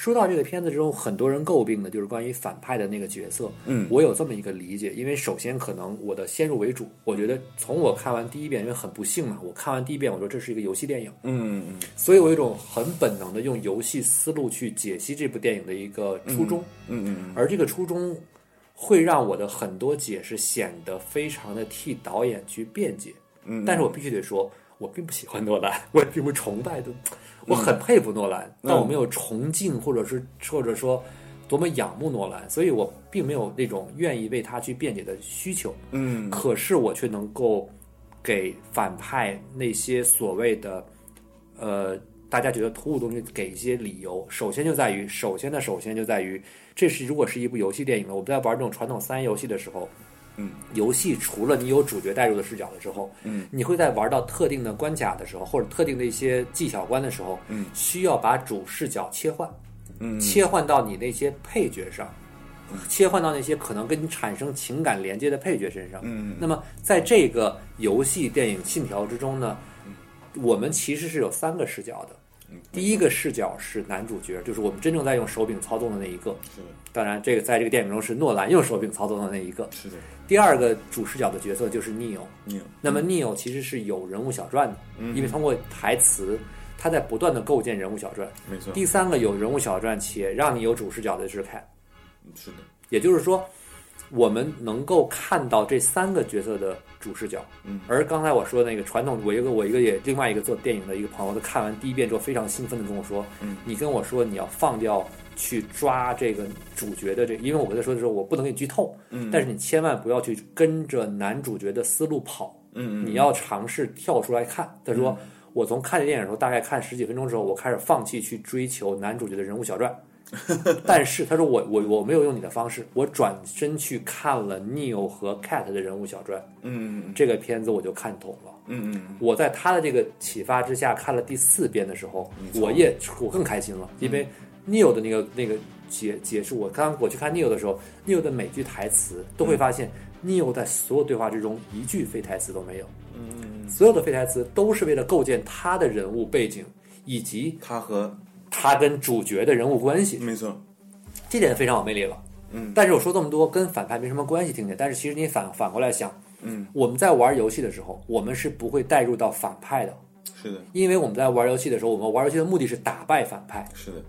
说到这个片子之中，很多人诟病的就是关于反派的那个角色。嗯我有这么一个理解，因为首先可能我的先入为主，我觉得从我看完第一遍，因为很不幸嘛，我看完第一遍，我说这是一个游戏电影，嗯嗯所以我有一种很本能的用游戏思路去解析这部电影的一个初衷。嗯嗯而这个初衷会让我的很多解释显得非常的替导演去辩解。嗯，但是我必须得说，我并不喜欢诺兰，我也并不崇拜的，我很佩服诺兰，但我没有崇敬或者是或者说多么仰慕诺兰，所以我并没有那种愿意为他去辩解的需求。嗯可是我却能够给反派那些所谓的呃大家觉得突兀的东西给一些理由。首先就在于，首先的首先就在于，这是如果是一部游戏电影呢，我们在玩这种传统三 A 游戏的时候。嗯，游戏除了你有主角带入的视角的时候，嗯，你会在玩到特定的关卡的时候，或者特定的一些技巧关的时候，嗯，需要把主视角切换，嗯。切换到你那些配角上，切换到那些可能跟你产生情感连接的配角身上。嗯。那么在这个游戏电影《信条》之中呢，我们其实是有三个视角的。第一个视角是男主角，就是我们真正在用手柄操纵的那一个。是的当然，这个在这个电影中是诺兰用手柄操纵的那一个。是的，第二个主视角的角色就是 Neo。Neo 那么 Neo 其实是有人物小传的，嗯因为通过台词，他在不断的构建人物小传。没错，第三个有人物小传且让你有主视角的是 Cat。是的，也就是说，我们能够看到这三个角色的主视角。嗯，而刚才我说的那个传统，我一个我一个也另外一个做电影的一个朋友，他看完第一遍之后非常兴奋的跟我说：“嗯，你跟我说你要放掉去抓这个主角的这，因为我跟他说的时候我不能给你剧透，嗯，但是你千万不要去跟着男主角的思路跑，嗯嗯，你要尝试跳出来看。”他说。我从看这电影的时候，大概看十几分钟之后，我开始放弃去追求男主角的人物小传，但是他说我我我没有用你的方式，我转身去看了 Neil 和 Cat 的人物小传，嗯嗯这个片子我就看懂了。嗯嗯我在他的这个启发之下看了第四遍的时候我也我更开心了，因为 Neo 的那个那个解解释，我刚我去看 Neil 的时候，Neil 的每句台词都会发现，Neil 在所有对话之中一句废台词都没有，嗯，所有的废台词都是为了构建他的人物背景以及他和他跟主角的人物关系。没错，这点非常有魅力了。嗯，但是我说这么多跟反派没什么关系，听见。但是其实你反反过来想，嗯，我们在玩游戏的时候，我们是不会带入到反派的，是的，因为我们在玩游戏的时候，我们玩游戏的目的是打败反派。是的，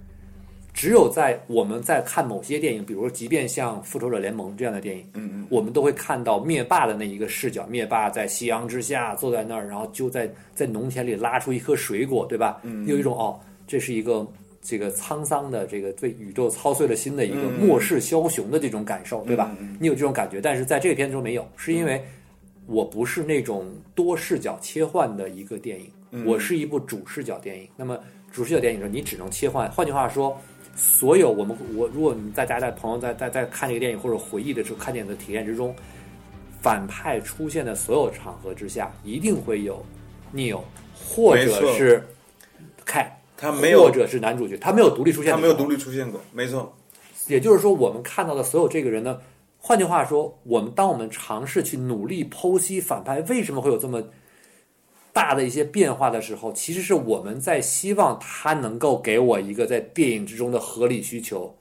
只有在我们在看某些电影，比如说，即便像《复仇者联盟》这样的电影，嗯嗯，我们都会看到灭霸的那一个视角，灭霸在夕阳之下坐在那儿，然后就在在农田里拉出一颗水果，对吧？嗯有一种哦，这是一个这个沧桑的这个对宇宙操碎了心的一个嗯末世枭雄的这种感受，对吧？你有这种感觉，但是在这个片子中没有，是因为我不是那种多视角切换的一个电影，嗯我是一部主视角电影。那么主视角电影中，你只能切换。换句话说，所有我们我如果你在大家在朋友在在在看这个电影或者回忆的时候看电影的体验之中，反派出现的所有场合之下，一定会有 Neo 或者是 Cat，他没有或者是男主角，他没有独立出现，他没有独立出现过，没错，也就是说，我们看到的所有这个人呢，换句话说，我们当我们尝试去努力剖析反派为什么会有这么大的一些变化的时候，其实是我们在希望他能够给我一个在电影之中的合理需求。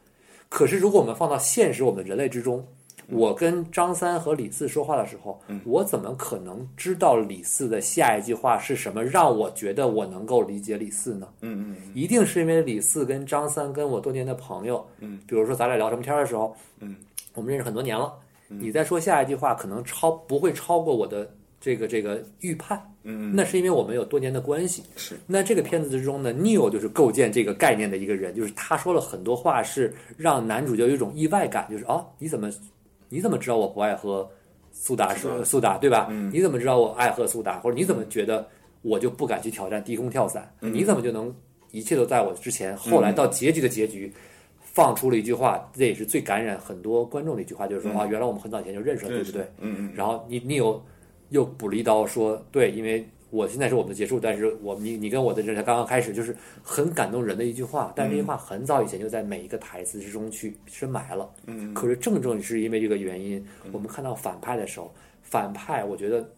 可是，如果我们放到现实我们人类之中，我跟张三和李四说话的时候，我怎么可能知道李四的下一句话是什么，让我觉得我能够理解李四呢？嗯嗯一定是因为李四跟张三跟我多年的朋友，嗯，比如说咱俩聊什么天儿的时候，嗯，我们认识很多年了，你再说下一句话可能超不会超过我的这个这个预判，嗯，那是因为我们有多年的关系。是，那这个片子之中呢，Neil 就是构建这个概念的一个人，就是他说了很多话是让男主角有一种意外感，就是哦，你怎么你怎么知道我不爱喝苏打水苏打对吧？嗯你怎么知道我爱喝苏打？或者你怎么觉得我就不敢去挑战低空跳伞？嗯你怎么就能一切都在我之前？后来到结局的结局。放出了一句话，这也是最感染很多观众的一句话，就是说、啊，原来我们很早以前就认识了，对不对？嗯嗯然后你你有又补了一刀说，对，因为我现在是我们的结束，但是我你你跟我的这才刚刚开始，就是很感动人的一句话，但这句话很早以前就在每一个台词之中去深埋了。嗯可是正正是因为这个原因，我们看到反派的时候，反派我觉得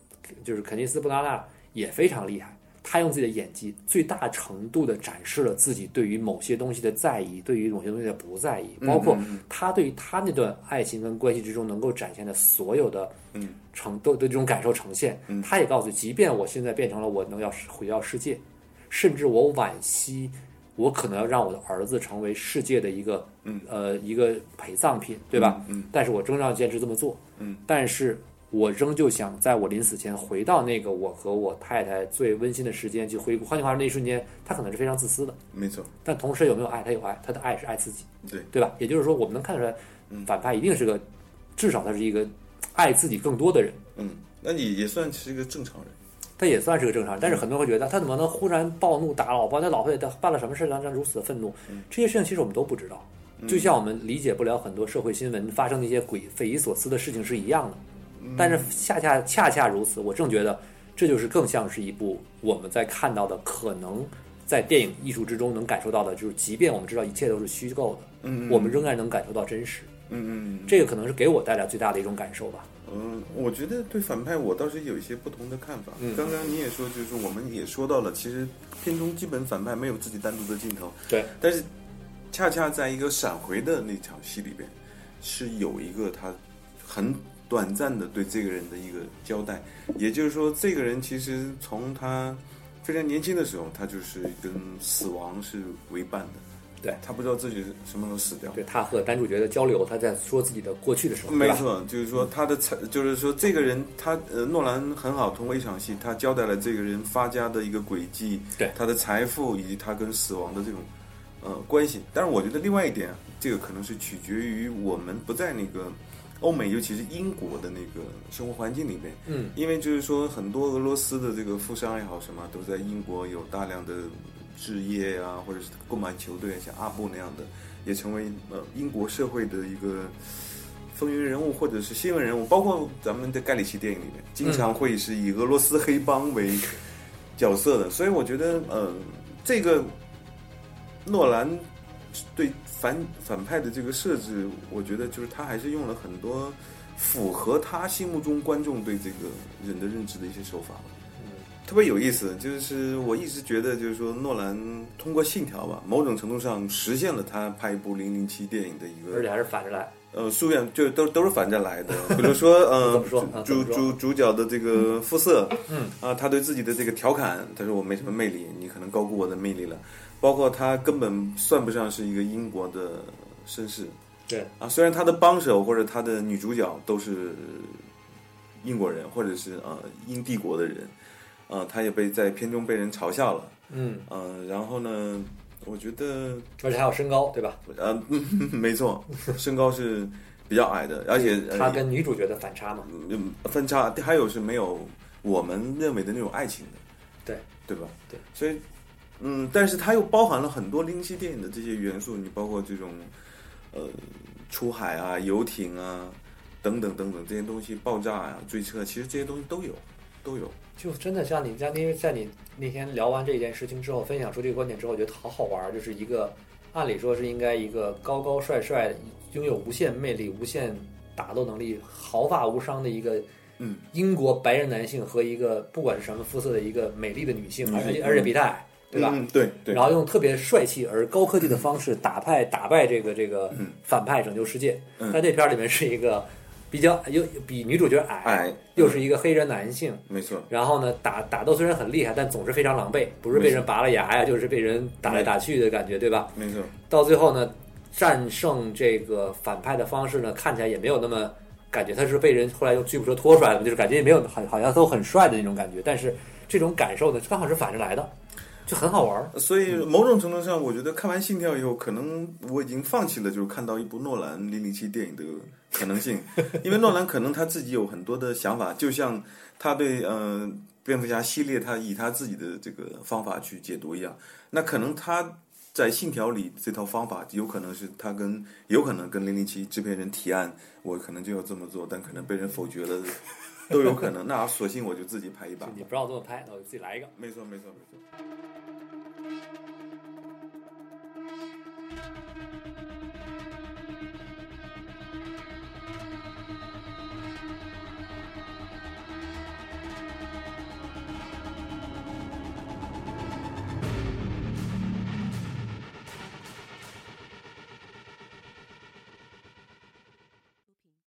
就是肯尼斯·布拉纳也非常厉害。他用自己的演技最大程度的展示了自己对于某些东西的在意，对于某些东西的不在意，包括他对于他那段爱情跟关系之中能够展现的所有的嗯呈都的这种感受呈现。他也告诉，即便我现在变成了我能要毁掉世界，甚至我惋惜，我可能要让我的儿子成为世界的一个呃一个陪葬品，对吧？嗯但是我仍然要坚持这么做。嗯，但是我仍旧想在我临死前回到那个我和我太太最温馨的时间去回顾。换句话说，那一瞬间他可能是非常自私的，没错，但同时有没有爱？他有爱，他的爱是爱自己，对对吧？也就是说，我们能看出来，反派一定是个，至少他是一个爱自己更多的人。嗯，那你也算是一个正常人，他也算是个正常人，但是很多人会觉得他怎么能忽然暴怒打老婆？他老婆也办了什么事让他如此的愤怒？这些事情其实我们都不知道，就像我们理解不了很多社会新闻发生的一些诡匪夷所思的事情是一样的。但是恰恰恰恰如此，我正觉得这就是更像是一部我们在看到的可能在电影艺术之中能感受到的，就是即便我们知道一切都是虚构的，嗯我们仍然能感受到真实。嗯嗯这个可能是给我带来最大的一种感受吧。嗯，我觉得对反派我倒是有一些不同的看法。刚刚你也说，就是我们也说到了，其实片中基本反派没有自己单独的镜头，对，但是恰恰在一个闪回的那场戏里边，是有一个他很短暂的对这个人的一个交代，也就是说，这个人其实从他非常年轻的时候，他就是跟死亡是为伴的。对他不知道自己什么时候死掉。对他和男主角的交流，他在说自己的过去的时候，没错，就是说他的财，就是说这个人，他呃，诺兰很好，通过一场戏，他交代了这个人发家的一个轨迹，对他的财富以及他跟死亡的这种呃关系。但是我觉得另外一点啊，这个可能是取决于我们不在那个欧美，尤其是英国的那个生活环境里面，嗯，因为就是说很多俄罗斯的这个富商也好什么，都在英国有大量的置业啊，或者是购买球队，像阿布那样的，也成为呃英国社会的一个风云人物或者是新闻人物，包括咱们的盖里奇电影里面，经常会是以俄罗斯黑帮为 角色的，所以我觉得呃，这个诺兰对反反派的这个设置，我觉得就是他还是用了很多符合他心目中观众对这个人的认知的一些手法吧。特别有意思，就是我一直觉得，就是说诺兰通过《信条》吧，某种程度上实现了他拍一部零零七电影的一个而且还是反着来。呃，书院就都都是反着来的。比如说，呃 主主主角的这个肤色，嗯啊，他对自己的这个调侃，他说我没什么魅力，你可能高估我的魅力了。包括他根本算不上是一个英国的绅士，对。啊，虽然他的帮手或者他的女主角都是英国人或者是呃英帝国的人，呃，他也被在片中被人嘲笑了，嗯，呃，然后呢，我觉得而且还有身高，对吧？呃，没错，身高是比较矮的，而且呃他跟女主角的反差嘛，嗯分差，还有是没有我们认为的那种爱情的，对。对吧？对，所以嗯，但是它又包含了很多零零七电影的这些元素，你包括这种呃出海啊、游艇啊等等等等这些东西，爆炸呀、追车，其实这些东西都有，都有。就真的像你像因为在你那天聊完这件事情之后，分享出这个观点之后，我觉得好好玩儿，就是一个按理说是应该一个高高帅帅、拥有无限魅力、无限打斗能力、毫发无伤的一个嗯英国白人男性和一个不管是什么肤色的一个美丽的女性，女性而且而且比他矮，对吧？嗯，对对然后用特别帅气而高科技的方式打败打败这个这个嗯反派，拯救世界。嗯在这片儿里面是一个比较又比女主角矮，矮又是一个黑人男性。没错，然后呢，打打斗虽然很厉害，但总是非常狼狈，不是被人拔了牙呀，就是被人打来打去的感觉，对吧？没错，到最后呢，战胜这个反派的方式呢，看起来也没有那么感觉他是被人后来用吉普车拖出来的，就是感觉也没有好好像都很帅的那种感觉，但是这种感受呢，刚好是反着来的，就很好玩儿。所以某种程度上，我觉得看完《信条》以后，可能我已经放弃了就是看到一部诺兰零零七电影的可能性，因为诺兰可能他自己有很多的想法，就像他对呃蝙蝠侠系列，他以他自己的这个方法去解读一样，那可能他。在《信条》里，这套方法有可能是他跟有可能跟零零七制片人提案，我可能就要这么做，但可能被人否决了，都有可能，那索性我就自己拍一把。你不要这么拍，那我就自己来一个。没错，没错，没错。